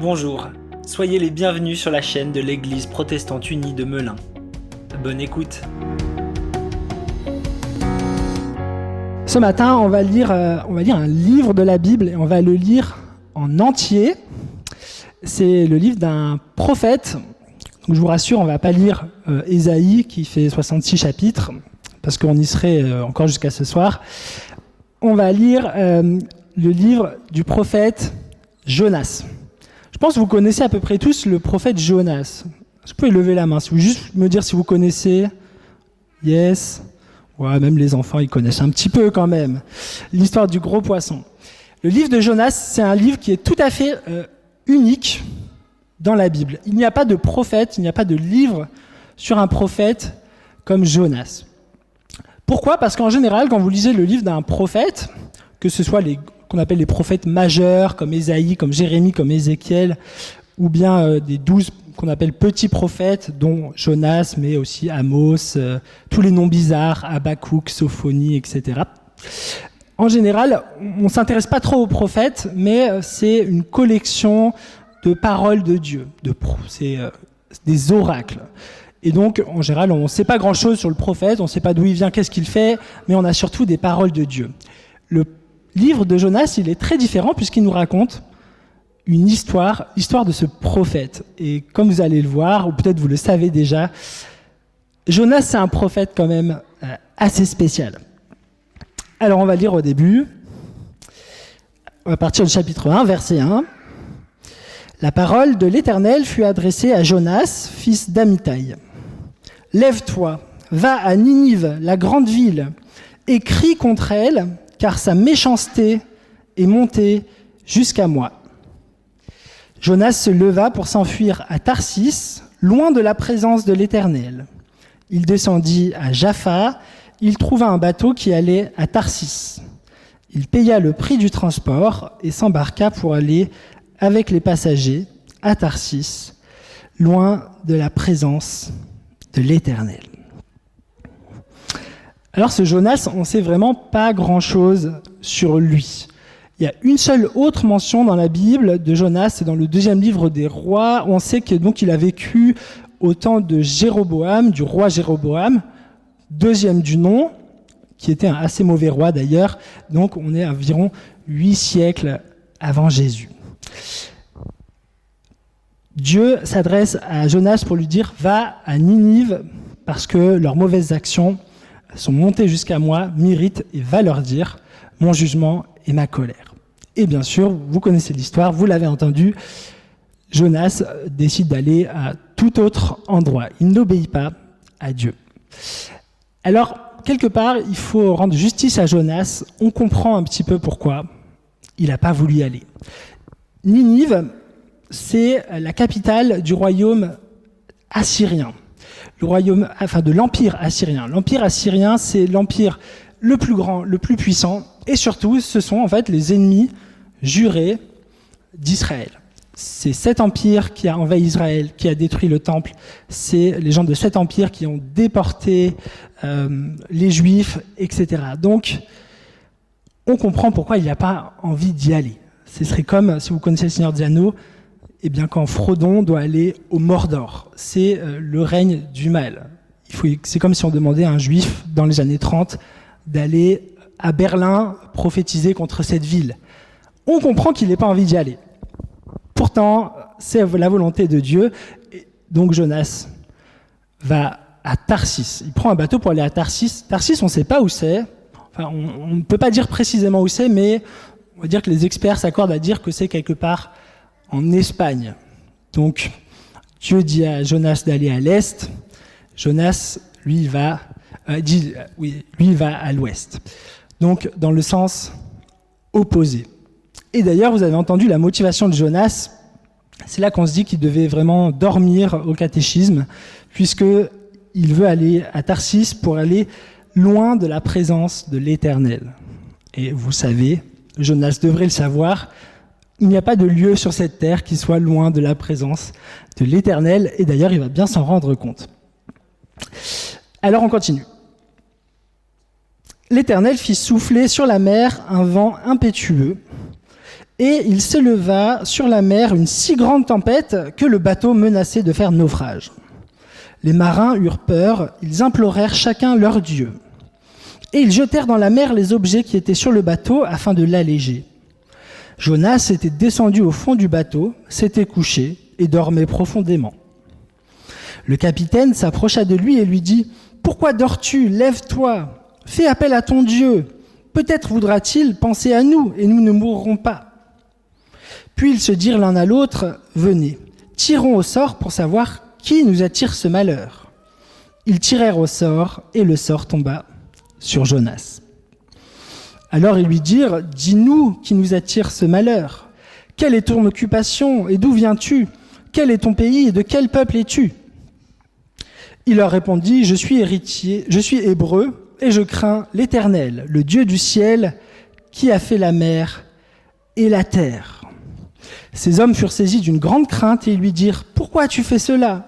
Bonjour, soyez les bienvenus sur la chaîne de l'Église protestante unie de Melun. Bonne écoute. Ce matin, on va lire, euh, on va lire un livre de la Bible et on va le lire en entier. C'est le livre d'un prophète. Je vous rassure, on va pas lire euh, Ésaïe qui fait 66 chapitres parce qu'on y serait euh, encore jusqu'à ce soir. On va lire le livre du prophète Jonas. Je pense que vous connaissez à peu près tous le prophète Jonas. Vous pouvez lever la main, si vous juste me dire si vous connaissez? Yes. Ouais, même les enfants, ils connaissent un petit peu quand même. L'histoire du gros poisson. Le livre de Jonas, c'est un livre qui est tout à fait euh, unique dans la Bible. Il n'y a pas de prophète, il n'y a pas de livre sur un prophète comme Jonas. Pourquoi? Parce qu'en général, quand vous lisez le livre d'un prophète, que ce soit les qu'on appelle les prophètes majeurs, comme Ésaïe, comme Jérémie, comme Ézéchiel, ou bien euh, des douze qu'on appelle petits prophètes, dont Jonas, mais aussi Amos, euh, tous les noms bizarres, Habakkuk, Sophonie, etc. En général, on ne s'intéresse pas trop aux prophètes, mais euh, c'est une collection de paroles de Dieu, de c'est des oracles. Et donc, en général, on ne sait pas grand-chose sur le prophète, on ne sait pas d'où il vient, qu'est-ce qu'il fait, mais on a surtout des paroles de Dieu. Le livre de Jonas, il est très différent puisqu'il nous raconte une histoire, l'histoire de ce prophète. Et comme vous allez le voir, ou peut-être vous le savez déjà, Jonas, c'est un prophète quand même euh, assez spécial. Alors, on va lire au début, à partir du chapitre 1, verset 1. La parole de l'Éternel fut adressée à Jonas, fils d'Amitai. Lève-toi, va à Ninive, la grande ville, et crie contre elle, car sa méchanceté est montée jusqu'à moi. Jonas se leva pour s'enfuir à Tarsis, loin de la présence de l'Éternel. Il descendit à Jaffa, il trouva un bateau qui allait à Tarsis. Il paya le prix du transport et s'embarqua pour aller avec les passagers à Tarsis, loin de la présence de l'Éternel. Alors ce Jonas, on sait vraiment pas grand-chose sur lui. Il y a une seule autre mention dans la Bible de Jonas, c'est dans le deuxième livre des rois. On sait que donc il a vécu au temps de Jéroboam, du roi Jéroboam, deuxième du nom, qui était un assez mauvais roi d'ailleurs. Donc on est environ huit siècles avant Jésus. Dieu s'adresse à Jonas pour lui dire va à Ninive parce que leurs mauvaises actions sont montées jusqu'à moi, m'irritent et va leur dire mon jugement et ma colère. Et bien sûr, vous connaissez l'histoire, vous l'avez entendu, Jonas décide d'aller à tout autre endroit. Il n'obéit pas à Dieu. Alors, quelque part, il faut rendre justice à Jonas. On comprend un petit peu pourquoi il n'a pas voulu y aller. Ninive, c'est la capitale du royaume assyrien. Le royaume, enfin de l'empire assyrien. L'empire assyrien, c'est l'empire le plus grand, le plus puissant, et surtout, ce sont en fait les ennemis jurés d'Israël. C'est cet empire qui a envahi Israël, qui a détruit le temple. C'est les gens de cet empire qui ont déporté euh, les Juifs, etc. Donc, on comprend pourquoi il n'y a pas envie d'y aller. Ce serait comme, si vous connaissez le Seigneur des eh bien, quand Frodon doit aller au Mordor. C'est euh, le règne du mal. C'est comme si on demandait à un juif dans les années 30 d'aller à Berlin prophétiser contre cette ville. On comprend qu'il n'ait pas envie d'y aller. Pourtant, c'est la volonté de Dieu. Et donc Jonas va à Tarsis. Il prend un bateau pour aller à Tarsis. Tarsis, on ne sait pas où c'est. Enfin, on ne peut pas dire précisément où c'est, mais on va dire que les experts s'accordent à dire que c'est quelque part en Espagne. Donc, Dieu dit à Jonas d'aller à l'est. Jonas, lui, va, euh, dit, oui, lui, va à l'ouest. Donc, dans le sens opposé. Et d'ailleurs, vous avez entendu la motivation de Jonas. C'est là qu'on se dit qu'il devait vraiment dormir au catéchisme, puisque il veut aller à Tarsis pour aller loin de la présence de l'Éternel. Et vous savez, Jonas devrait le savoir, il n'y a pas de lieu sur cette terre qui soit loin de la présence de l'Éternel, et d'ailleurs il va bien s'en rendre compte. Alors on continue. L'Éternel fit souffler sur la mer un vent impétueux, Et il s'éleva sur la mer une si grande tempête que le bateau menaçait de faire naufrage. Les marins eurent peur, ils implorèrent chacun leur Dieu. Et ils jetèrent dans la mer les objets qui étaient sur le bateau afin de l'alléger. Jonas était descendu au fond du bateau, s'était couché et dormait profondément. Le capitaine s'approcha de lui et lui dit, Pourquoi dors-tu? Lève-toi, fais appel à ton Dieu. Peut-être voudra-t-il penser à nous et nous ne mourrons pas. Puis ils se dirent l'un à l'autre, Venez, tirons au sort pour savoir qui nous attire ce malheur. Ils tirèrent au sort et le sort tomba sur Jonas. Alors ils lui dirent, Dis-nous qui nous attire ce malheur. Quelle est ton occupation et d'où viens-tu? Quel est ton pays et de quel peuple es-tu? Il leur répondit, Je suis héritier, je suis hébreu et je crains l'Éternel, le Dieu du ciel, qui a fait la mer et la terre. Ces hommes furent saisis d'une grande crainte et ils lui dirent, Pourquoi as-tu fait cela?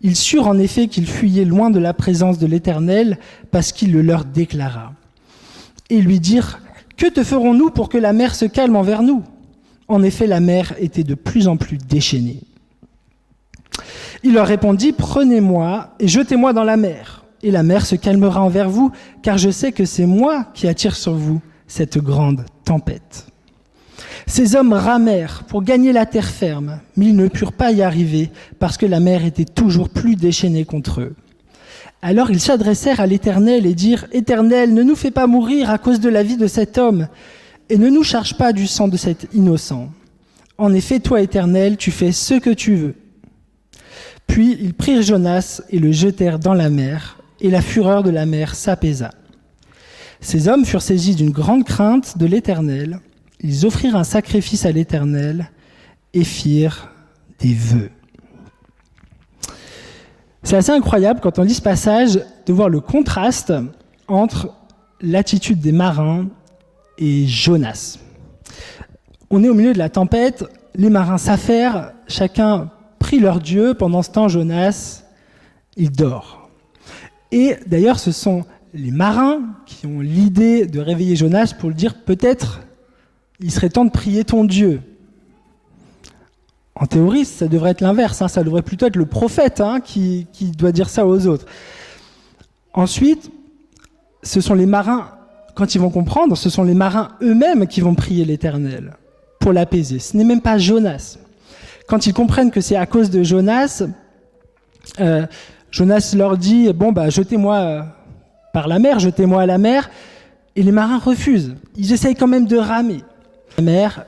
Ils surent en effet qu'ils fuyaient loin de la présence de l'Éternel parce qu'il le leur déclara et lui dirent Que te ferons-nous pour que la mer se calme envers nous? En effet, la mer était de plus en plus déchaînée. Il leur répondit Prenez-moi et jetez-moi dans la mer, et la mer se calmera envers vous, car je sais que c'est moi qui attire sur vous cette grande tempête. Ces hommes ramèrent pour gagner la terre ferme, mais ils ne purent pas y arriver parce que la mer était toujours plus déchaînée contre eux. Alors ils s'adressèrent à l'Éternel et dirent, Éternel, ne nous fais pas mourir à cause de la vie de cet homme, et ne nous charge pas du sang de cet innocent. En effet, toi, Éternel, tu fais ce que tu veux. Puis ils prirent Jonas et le jetèrent dans la mer, et la fureur de la mer s'apaisa. Ces hommes furent saisis d'une grande crainte de l'Éternel, ils offrirent un sacrifice à l'Éternel et firent des vœux. C'est assez incroyable quand on lit ce passage de voir le contraste entre l'attitude des marins et Jonas. On est au milieu de la tempête, les marins s'affairent, chacun prie leur Dieu, pendant ce temps Jonas, il dort. Et d'ailleurs ce sont les marins qui ont l'idée de réveiller Jonas pour lui dire peut-être il serait temps de prier ton Dieu. En théorie, ça devrait être l'inverse. Hein. Ça devrait plutôt être le prophète hein, qui, doit dire ça aux autres. Ensuite, ce sont les marins, quand ils vont comprendre, ce sont les marins eux-mêmes qui vont prier l'Éternel pour l'apaiser. Ce n'est même pas Jonas. Quand ils comprennent que c'est à cause de Jonas, euh, Jonas leur dit bon bah jetez-moi euh, par la mer, jetez-moi à la mer, et les marins refusent. Ils essayent quand même de ramer la mer,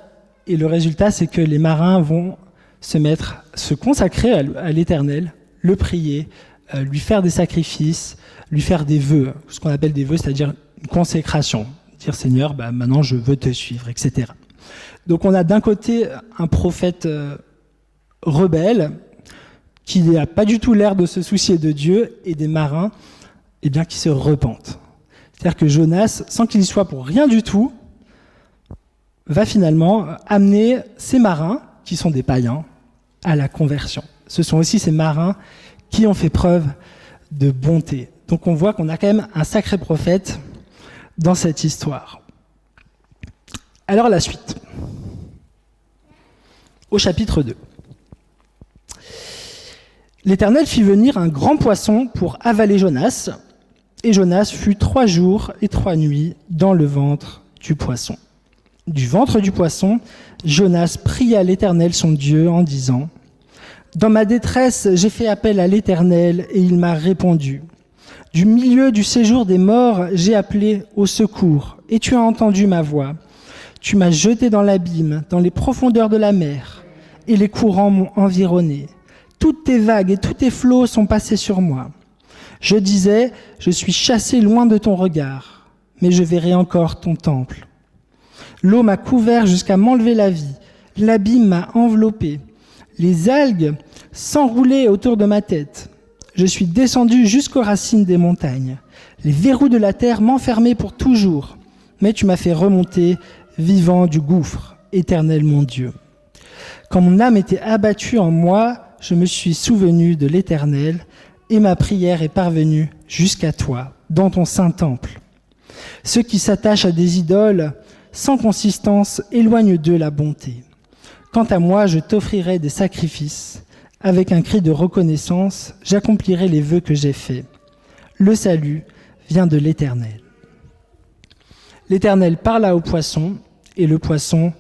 et le résultat c'est que les marins vont se mettre, se consacrer à l'Éternel, le prier, euh, lui faire des sacrifices, lui faire des vœux, ce qu'on appelle des vœux, c'est-à-dire une consécration. Dire Seigneur, bah, maintenant je veux te suivre, etc. Donc on a d'un côté un prophète euh, rebelle qui n'a pas du tout l'air de se soucier de Dieu et des marins eh bien, qui se repentent. C'est-à-dire que Jonas, sans qu'il y soit pour rien du tout, va finalement amener ces marins, qui sont des païens, à la conversion. Ce sont aussi ces marins qui ont fait preuve de bonté. Donc on voit qu'on a quand même un sacré prophète dans cette histoire. Alors la suite. Au chapitre 2. L'Éternel fit venir un grand poisson pour avaler Jonas, et Jonas fut trois jours et trois nuits dans le ventre du poisson. Du ventre du poisson, Jonas pria l'Éternel son Dieu en disant, Dans ma détresse, j'ai fait appel à l'Éternel et il m'a répondu. Du milieu du séjour des morts, j'ai appelé au secours et tu as entendu ma voix. Tu m'as jeté dans l'abîme, dans les profondeurs de la mer, et les courants m'ont environné. Toutes tes vagues et tous tes flots sont passés sur moi. Je disais, je suis chassé loin de ton regard, mais je verrai encore ton temple. L'eau m'a couvert jusqu'à m'enlever la vie. L'abîme m'a enveloppé. Les algues s'enroulaient autour de ma tête. Je suis descendu jusqu'aux racines des montagnes. Les verrous de la terre m'enfermaient pour toujours. Mais tu m'as fait remonter vivant du gouffre, éternel mon Dieu. Quand mon âme était abattue en moi, je me suis souvenu de l'éternel et ma prière est parvenue jusqu'à toi, dans ton saint temple. Ceux qui s'attachent à des idoles sans consistance éloignent d'eux la bonté. Quant à moi, je t'offrirai des sacrifices. Avec un cri de reconnaissance, j'accomplirai les vœux que j'ai faits. Le salut vient de l'Éternel. L'Éternel parla au poisson, et le poisson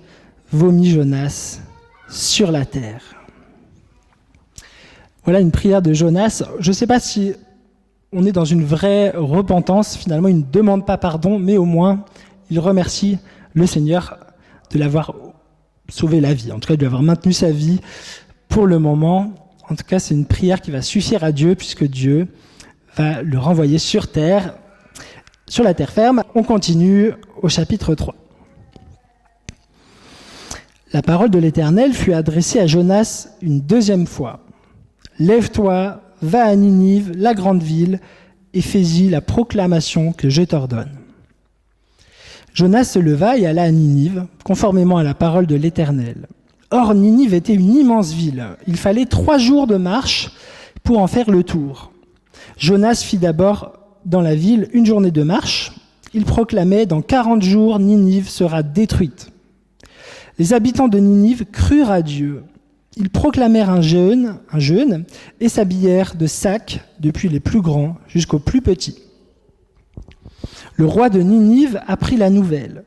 vomit Jonas sur la terre. Voilà une prière de Jonas. Je ne sais pas si on est dans une vraie repentance. Finalement, il ne demande pas pardon, mais au moins, il remercie le Seigneur de l'avoir sauvé la vie, en tout cas de lui avoir maintenu sa vie pour le moment. En tout cas, c'est une prière qui va suffire à Dieu, puisque Dieu va le renvoyer sur terre, sur la terre ferme. On continue au chapitre 3. La parole de l'Éternel fut adressée à Jonas une deuxième fois. Lève-toi, va à Ninive, la grande ville, et fais-y la proclamation que je t'ordonne. Jonas se leva et alla à Ninive, conformément à la parole de l'Éternel. Or, Ninive était une immense ville. Il fallait trois jours de marche pour en faire le tour. Jonas fit d'abord dans la ville une journée de marche. Il proclamait, dans quarante jours, Ninive sera détruite. Les habitants de Ninive crurent à Dieu. Ils proclamèrent un jeûne, un jeûne et s'habillèrent de sacs, depuis les plus grands jusqu'aux plus petits. Le roi de Ninive apprit la nouvelle.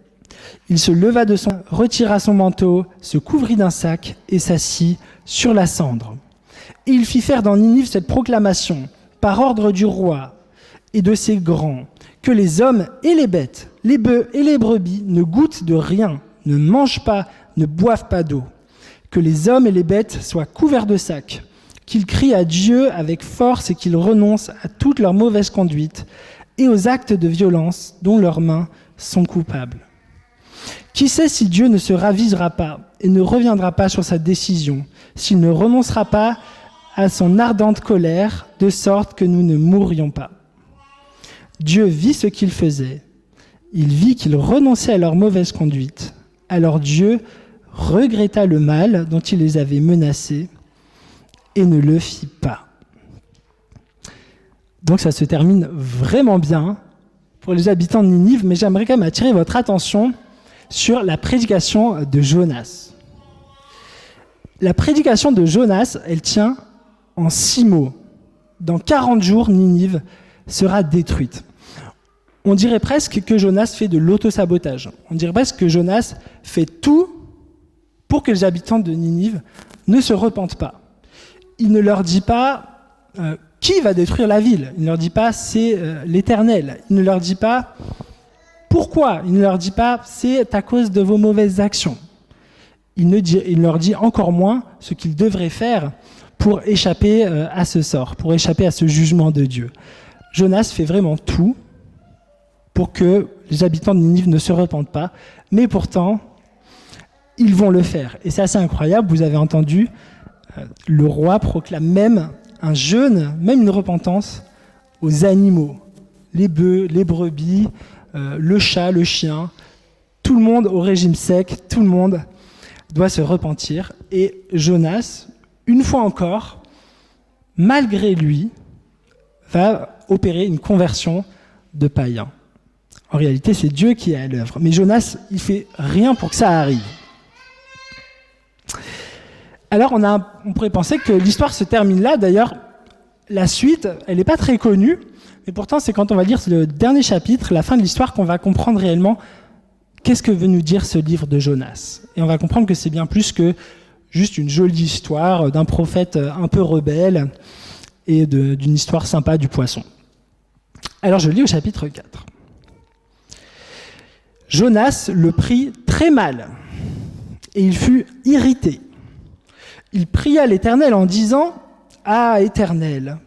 Il se leva de son, retira son manteau, se couvrit d'un sac et s'assit sur la cendre. Et il fit faire dans Ninive cette proclamation, par ordre du roi et de ses grands, que les hommes et les bêtes, les bœufs et les brebis ne goûtent de rien, ne mangent pas, ne boivent pas d'eau, que les hommes et les bêtes soient couverts de sacs, qu'ils crient à Dieu avec force et qu'ils renoncent à toute leur mauvaise conduite et aux actes de violence dont leurs mains sont coupables. Qui sait si Dieu ne se ravisera pas et ne reviendra pas sur sa décision, s'il ne renoncera pas à son ardente colère, de sorte que nous ne mourrions pas. Dieu vit ce qu'il faisait. Il vit qu'ils renonçaient à leur mauvaise conduite. Alors Dieu regretta le mal dont il les avait menacés et ne le fit pas. Donc ça se termine vraiment bien pour les habitants de Ninive, mais j'aimerais quand même attirer votre attention sur la prédication de Jonas. La prédication de Jonas, elle tient en six mots. Dans 40 jours, Ninive sera détruite. On dirait presque que Jonas fait de l'autosabotage. On dirait presque que Jonas fait tout pour que les habitants de Ninive ne se repentent pas. Il ne leur dit pas euh, qui va détruire la ville? Il ne leur dit pas c'est euh, l'Éternel. Il ne leur dit pas pourquoi? Il ne leur dit pas c'est à cause de vos mauvaises actions. Il ne, leur dit encore moins ce qu'ils devraient faire pour échapper euh, à ce sort, pour échapper à ce jugement de Dieu. Jonas fait vraiment tout pour que les habitants de Ninive ne se repentent pas, mais pourtant, ils vont le faire. Et c'est assez incroyable, vous avez entendu, euh, le roi proclame même un jeûne, même une repentance aux animaux, les bœufs, les brebis, euh, le chat, le chien, tout le monde au régime sec, tout le monde doit se repentir. Et Jonas, une fois encore, malgré lui, va opérer une conversion de païens. En réalité, c'est Dieu qui est à l'œuvre. Mais Jonas, il fait rien pour que ça arrive. Alors on, pourrait penser que l'histoire se termine là. D'ailleurs, la suite, elle n'est pas très connue. Mais pourtant, c'est quand on va lire le dernier chapitre, la fin de l'histoire, qu'on va comprendre réellement qu'est-ce que veut nous dire ce livre de Jonas. Et on va comprendre que c'est bien plus que juste une jolie histoire d'un prophète un peu rebelle et d'une histoire sympa du poisson. Alors je lis au chapitre 4. Jonas le prit très mal et il fut irrité il pria l'Éternel en disant Ah, Éternel,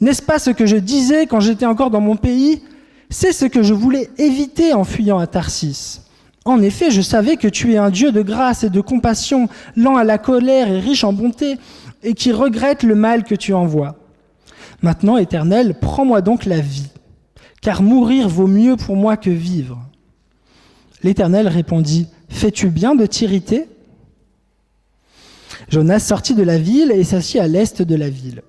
n'est-ce pas ce que je disais quand j'étais encore dans mon pays? C'est ce que je voulais éviter en fuyant à Tarsis. En effet, je savais que tu es un Dieu de grâce et de compassion, lent à la colère et riche en bonté, et qui regrette le mal que tu envoies. Maintenant, Éternel, prends-moi donc la vie, car mourir vaut mieux pour moi que vivre. L'Éternel répondit, Fais-tu bien de t'irriter? Jonas sortit de la ville et s'assit à l'est de la ville.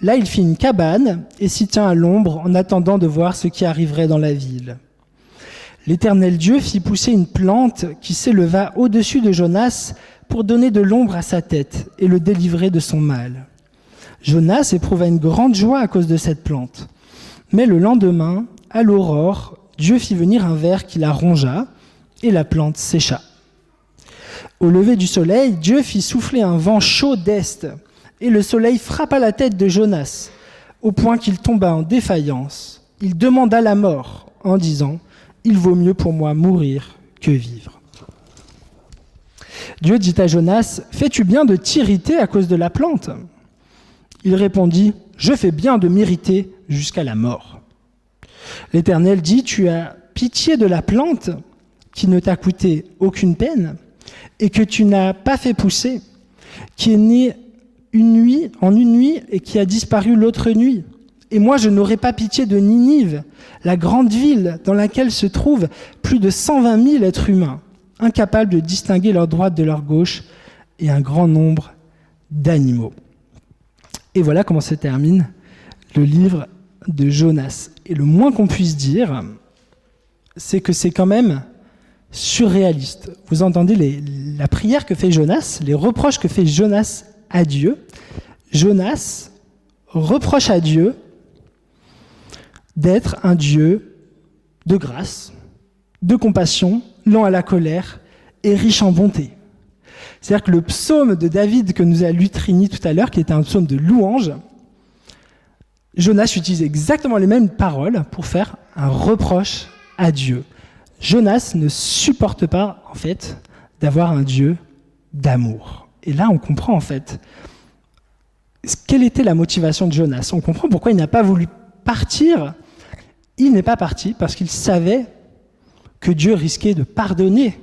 Là, il fit une cabane et s'y tint à l'ombre en attendant de voir ce qui arriverait dans la ville. L'Éternel Dieu fit pousser une plante qui s'éleva au-dessus de Jonas pour donner de l'ombre à sa tête et le délivrer de son mal. Jonas éprouva une grande joie à cause de cette plante. Mais le lendemain, à l'aurore, Dieu fit venir un ver qui la rongea, et la plante sécha. Au lever du soleil, Dieu fit souffler un vent chaud d'est, et le soleil frappa la tête de Jonas, au point qu'il tomba en défaillance. Il demanda la mort, en disant, Il vaut mieux pour moi mourir que vivre. Dieu dit à Jonas, Fais-tu bien de t'irriter à cause de la plante? Il répondit, Je fais bien de m'irriter jusqu'à la mort. L'Éternel dit, Tu as pitié de la plante qui ne t'a coûté aucune peine et que tu n'as pas fait pousser, qui est née une nuit, en une nuit et qui a disparu l'autre nuit. Et moi, je n'aurai pas pitié de Ninive, la grande ville dans laquelle se trouvent plus de 120 000 êtres humains, incapables de distinguer leur droite de leur gauche, et un grand nombre d'animaux. Et voilà comment se termine le livre de Jonas. Et le moins qu'on puisse dire, c'est que c'est quand même surréaliste. Vous entendez la prière que fait Jonas, les reproches que fait Jonas à Dieu. Jonas reproche à Dieu d'être un Dieu de grâce, de compassion, lent à la colère et riche en bonté. C'est-à-dire que le psaume de David que nous a lu Trini tout à l'heure, qui était un psaume de louange, Jonas utilise exactement les mêmes paroles pour faire un reproche à Dieu. Jonas ne supporte pas, en fait, d'avoir un Dieu d'amour. Et là, on comprend, en fait, quelle était la motivation de Jonas. On comprend pourquoi il n'a pas voulu partir. Il n'est pas parti parce qu'il savait que Dieu risquait de pardonner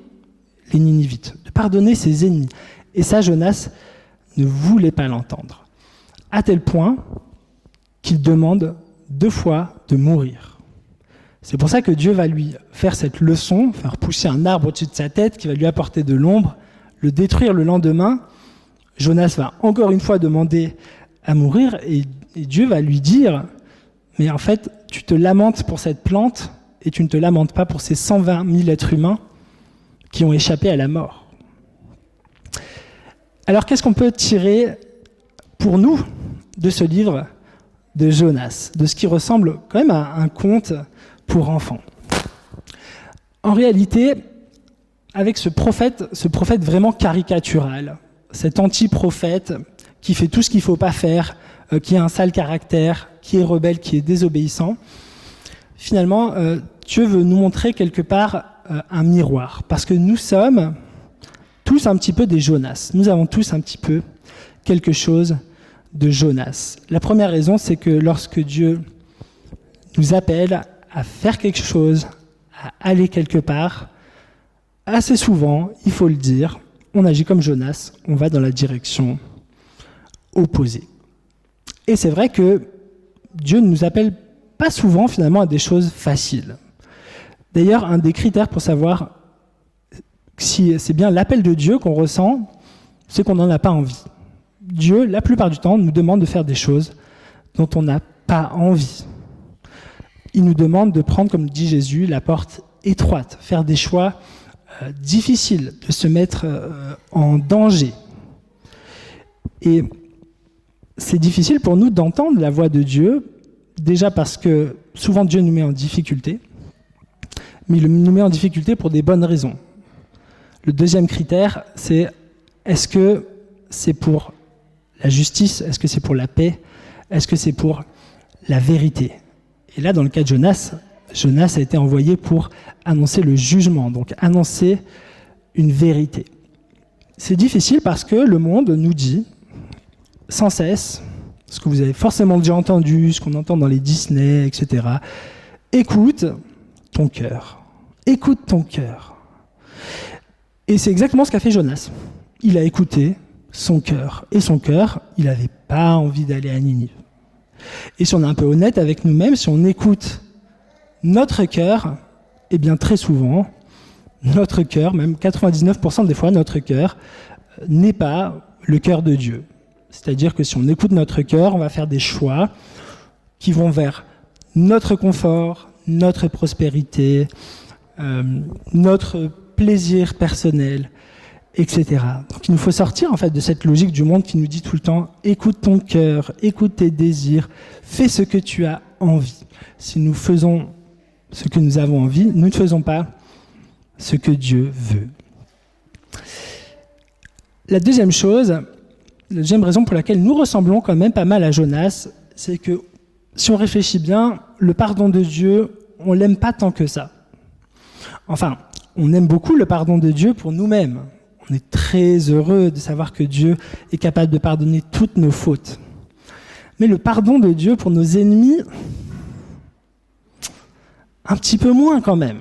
les Ninivites, de pardonner ses ennemis. Et ça, Jonas ne voulait pas l'entendre. À tel point qu'il demande deux fois de mourir. C'est pour ça que Dieu va lui faire cette leçon, faire pousser un arbre au-dessus de sa tête qui va lui apporter de l'ombre, le détruire le lendemain. Jonas va encore une fois demander à mourir et, Dieu va lui dire, mais en fait, tu te lamentes pour cette plante et tu ne te lamentes pas pour ces 120 000 êtres humains qui ont échappé à la mort. Alors qu'est-ce qu'on peut tirer pour nous de ce livre de Jonas, de ce qui ressemble quand même à un conte pour enfants. En réalité, avec ce prophète, ce prophète vraiment caricatural, cet anti-prophète qui fait tout ce qu'il ne faut pas faire, euh, qui a un sale caractère, qui est rebelle, qui est désobéissant, finalement, euh, Dieu veut nous montrer quelque part euh, un miroir. Parce que nous sommes tous un petit peu des Jonas. Nous avons tous un petit peu quelque chose de Jonas. La première raison, c'est que lorsque Dieu nous appelle à faire quelque chose, à aller quelque part, assez souvent, il faut le dire, on agit comme Jonas, on va dans la direction opposée. Et c'est vrai que Dieu ne nous appelle pas souvent finalement à des choses faciles. D'ailleurs, un des critères pour savoir si c'est bien l'appel de Dieu qu'on ressent, c'est qu'on n'en a pas envie. Dieu, la plupart du temps, nous demande de faire des choses dont on n'a pas envie il nous demande de prendre, comme dit Jésus, la porte étroite, faire des choix euh, difficiles, de se mettre euh, en danger. Et c'est difficile pour nous d'entendre la voix de Dieu, déjà parce que souvent Dieu nous met en difficulté, mais il nous met en difficulté pour des bonnes raisons. Le deuxième critère, c'est est-ce que c'est pour la justice Est-ce que c'est pour la paix Est-ce que c'est pour la vérité? Et là, dans le cas de Jonas, Jonas a été envoyé pour annoncer le jugement, donc annoncer une vérité. C'est difficile parce que le monde nous dit sans cesse, ce que vous avez forcément déjà entendu, ce qu'on entend dans les Disney, etc. Écoute ton cœur. Écoute ton cœur. Et c'est exactement ce qu'a fait Jonas. Il a écouté son cœur. Et son cœur, il n'avait pas envie d'aller à Ninive. Et si on est un peu honnête avec nous-mêmes, si on écoute notre cœur, eh bien très souvent, notre cœur, même 99% des fois, notre cœur euh, n'est pas le cœur de Dieu. C'est-à-dire que si on écoute notre cœur, on va faire des choix qui vont vers notre confort, notre prospérité, euh, notre plaisir personnel, etc. Donc il nous faut sortir en fait de cette logique du monde qui nous dit tout le temps écoute ton cœur, écoute tes désirs, fais ce que tu as envie. Si nous faisons ce que nous avons envie, nous ne faisons pas ce que Dieu veut. La deuxième chose, la deuxième raison pour laquelle nous ressemblons quand même pas mal à Jonas, c'est que si on réfléchit bien, le pardon de Dieu, on l'aime pas tant que ça. Enfin, on aime beaucoup le pardon de Dieu pour nous-mêmes. On est très heureux de savoir que Dieu est capable de pardonner toutes nos fautes. Mais le pardon de Dieu pour nos ennemis, un petit peu moins quand même.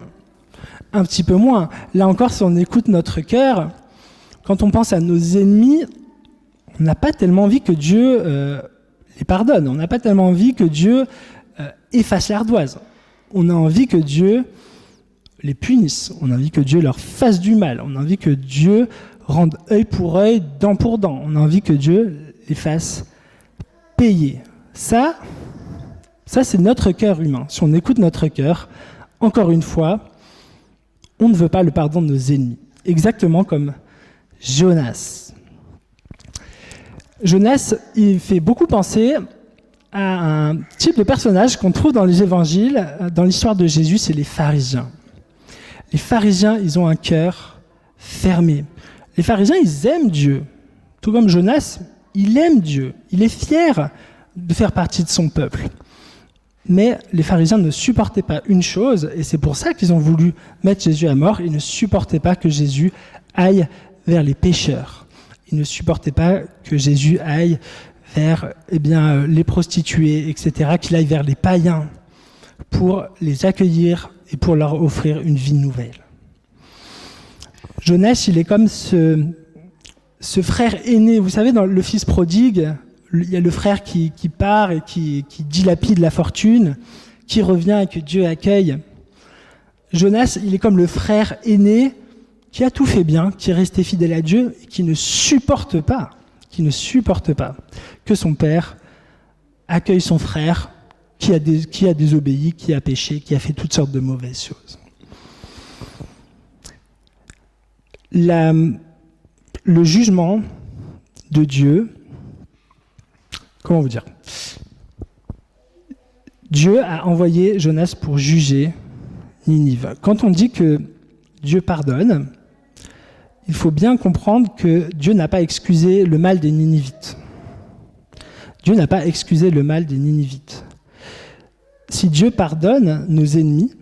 Un petit peu moins. Là encore, si on écoute notre cœur, quand on pense à nos ennemis, on n'a pas tellement envie que Dieu euh, les pardonne. On n'a pas tellement envie que Dieu euh, efface l'ardoise. On a envie que Dieu les punisse. On a envie que Dieu leur fasse du mal. On a envie que Dieu rende œil pour œil, dent pour dent. On a envie que Dieu les fasse payer. Ça, ça c'est notre cœur humain. Si on écoute notre cœur, encore une fois, on ne veut pas le pardon de nos ennemis. Exactement comme Jonas. Jonas, il fait beaucoup penser à un type de personnage qu'on trouve dans les évangiles, dans l'histoire de Jésus, c'est les pharisiens. Les pharisiens, ils ont un cœur fermé. Les pharisiens, ils aiment Dieu. Tout comme Jonas, il aime Dieu. Il est fier de faire partie de son peuple. Mais les pharisiens ne supportaient pas une chose, et c'est pour ça qu'ils ont voulu mettre Jésus à mort. Ils ne supportaient pas que Jésus aille vers les pécheurs. Ils ne supportaient pas que Jésus aille vers eh bien, les prostituées, etc., qu'il aille vers les païens pour les accueillir et pour leur offrir une vie nouvelle. Jonas, il est comme ce, ce frère aîné. Vous savez, dans le fils prodigue, il y a le frère qui, qui part et qui, qui, dilapide la fortune, qui revient et que Dieu accueille. Jonas, il est comme le frère aîné qui a tout fait bien, qui est resté fidèle à Dieu et qui ne supporte pas, qui ne supporte pas que son père accueille son frère qui a, désobéi, qui a péché, qui a fait toutes sortes de mauvaises choses. Le jugement de Dieu, comment vous dire? Dieu a envoyé Jonas pour juger Ninive. Quand on dit que Dieu pardonne, il faut bien comprendre que Dieu n'a pas excusé le mal des Ninivites. Dieu n'a pas excusé le mal des Ninivites. Si Dieu pardonne nos ennemis,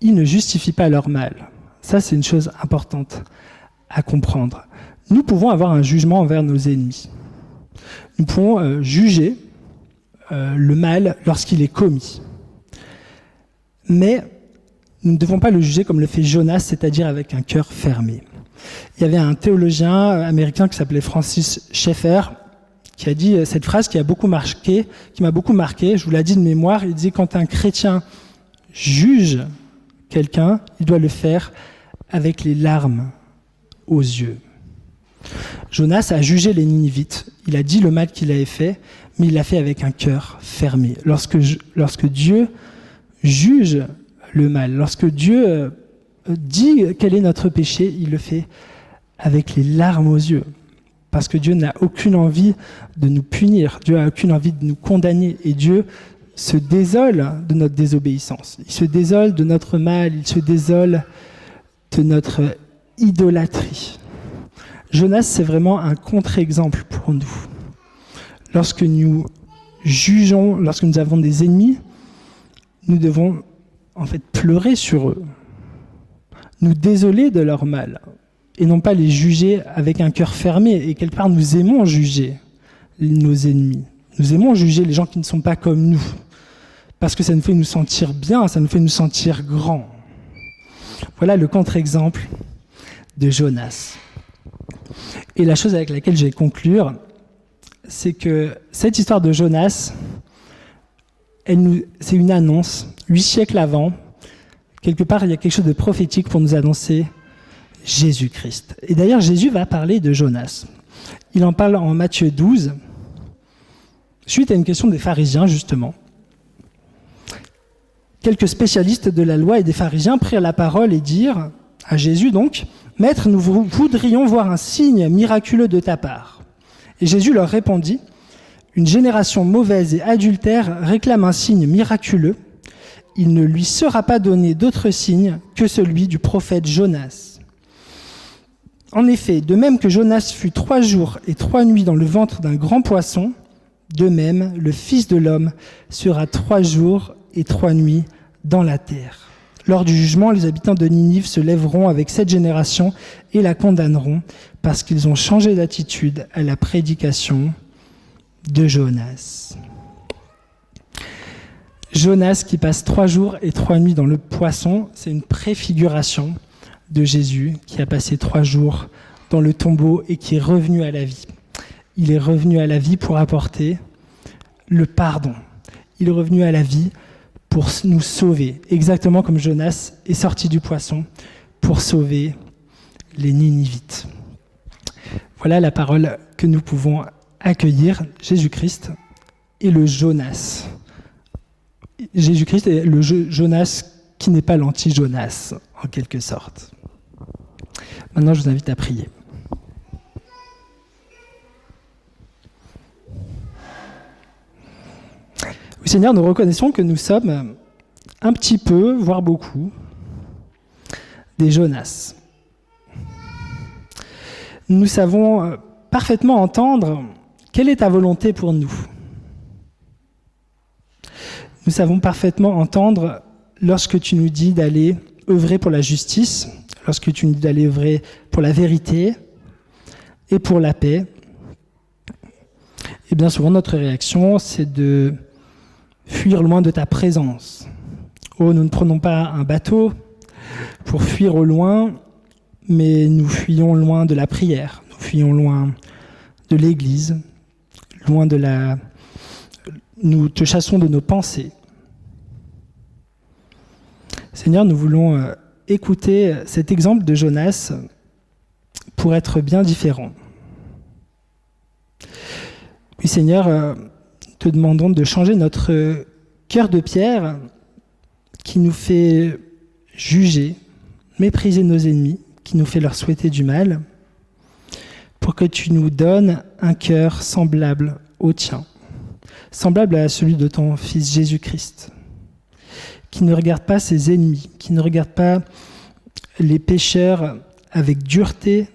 il ne justifie pas leur mal. Ça, c'est une chose importante à comprendre. Nous pouvons avoir un jugement envers nos ennemis. Nous pouvons euh, juger euh, le mal lorsqu'il est commis. Mais nous ne devons pas le juger comme le fait Jonas, c'est-à-dire avec un cœur fermé. Il y avait un théologien américain qui s'appelait Francis Schaeffer qui a dit cette phrase qui a beaucoup marqué, qui m'a beaucoup marqué. Je vous l'ai dit de mémoire. Il dit quand un chrétien juge quelqu'un, il doit le faire avec les larmes aux yeux. Jonas a jugé les Ninivites. Il a dit le mal qu'il avait fait, mais il l'a fait avec un cœur fermé. Lorsque, lorsque Dieu juge le mal, lorsque Dieu euh, dit quel est notre péché, il le fait avec les larmes aux yeux. Parce que Dieu n'a aucune envie de nous punir, Dieu n'a aucune envie de nous condamner, et Dieu se désole de notre désobéissance, il se désole de notre mal, il se désole de notre idolâtrie. Jonas, c'est vraiment un contre-exemple pour nous. Lorsque nous jugeons, lorsque nous avons des ennemis, nous devons en fait pleurer sur eux nous désoler de leur mal et non pas les juger avec un cœur fermé. Et quelque part, nous aimons juger nos ennemis. Nous aimons juger les gens qui ne sont pas comme nous. Parce que ça nous fait nous sentir bien, ça nous fait nous sentir grands. Voilà le contre-exemple de Jonas. Et la chose avec laquelle je vais conclure, c'est que cette histoire de Jonas, c'est une annonce, huit siècles avant, quelque part, il y a quelque chose de prophétique pour nous annoncer Jésus-Christ. Et d'ailleurs, Jésus va parler de Jonas. Il en parle en Matthieu 12, suite à une question des pharisiens, justement. quelques spécialistes de la loi et des pharisiens prirent la parole et dirent à Jésus donc, Maître, nous voudrions voir un signe miraculeux de ta part. Et Jésus leur répondit, Une génération mauvaise et adultère réclame un signe miraculeux. Il ne lui sera pas donné d'autre signe que celui du prophète Jonas. En effet, de même que Jonas fut trois jours et trois nuits dans le ventre d'un grand poisson, de même le Fils de l'homme sera trois jours et trois nuits dans la terre. Lors du jugement, les habitants de Ninive se lèveront avec cette génération et la condamneront parce qu'ils ont changé d'attitude à la prédication de Jonas. Jonas qui passe trois jours et trois nuits dans le poisson, c'est une préfiguration de Jésus qui a passé trois jours dans le tombeau et qui est revenu à la vie. Il est revenu à la vie pour apporter le pardon. Il est revenu à la vie pour nous sauver, exactement comme Jonas est sorti du poisson pour sauver les Ninivites. Voilà la parole que nous pouvons accueillir, Jésus-Christ et le Jonas. Jésus-Christ est le Jonas qui n'est pas l'anti-Jonas, en quelque sorte. Maintenant, je vous invite à prier. Seigneur, nous reconnaissons que nous sommes un petit peu, voire beaucoup, des Jonas. Nous savons euh, parfaitement entendre quelle est ta volonté pour nous. Nous savons parfaitement entendre lorsque tu nous dis d'aller œuvrer pour la justice, lorsque tu nous dis d'aller œuvrer pour la vérité et pour la paix. Et bien souvent, notre réaction, c'est de fuir loin de ta présence. Oh, nous ne prenons pas un bateau pour fuir au loin, mais nous fuyons loin de la prière, nous fuyons loin de l'Église, loin de la... Nous te chassons de nos pensées. Seigneur, nous voulons euh, écouter cet exemple de Jonas pour être bien différents. Oui, Seigneur, euh, te demandons de changer notre cœur de pierre qui nous fait juger, mépriser nos ennemis, qui nous fait leur souhaiter du mal, pour que tu nous donnes un cœur semblable au tien, semblable à celui de ton Fils Jésus-Christ, qui ne regarde pas ses ennemis, qui ne regarde pas les pécheurs avec dureté,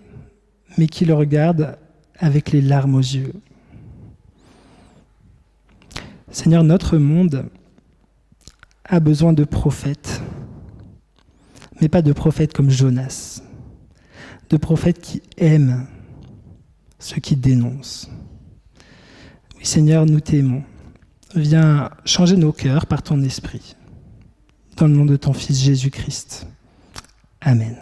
mais qui le regarde avec les larmes aux yeux. Seigneur, notre monde a besoin de prophètes, mais pas de prophètes comme Jonas, de prophètes qui aiment ceux qui dénoncent. Oui, Seigneur, nous t'aimons. Viens changer nos cœurs par ton esprit. Dans le nom de ton Fils Jésus-Christ. Amen.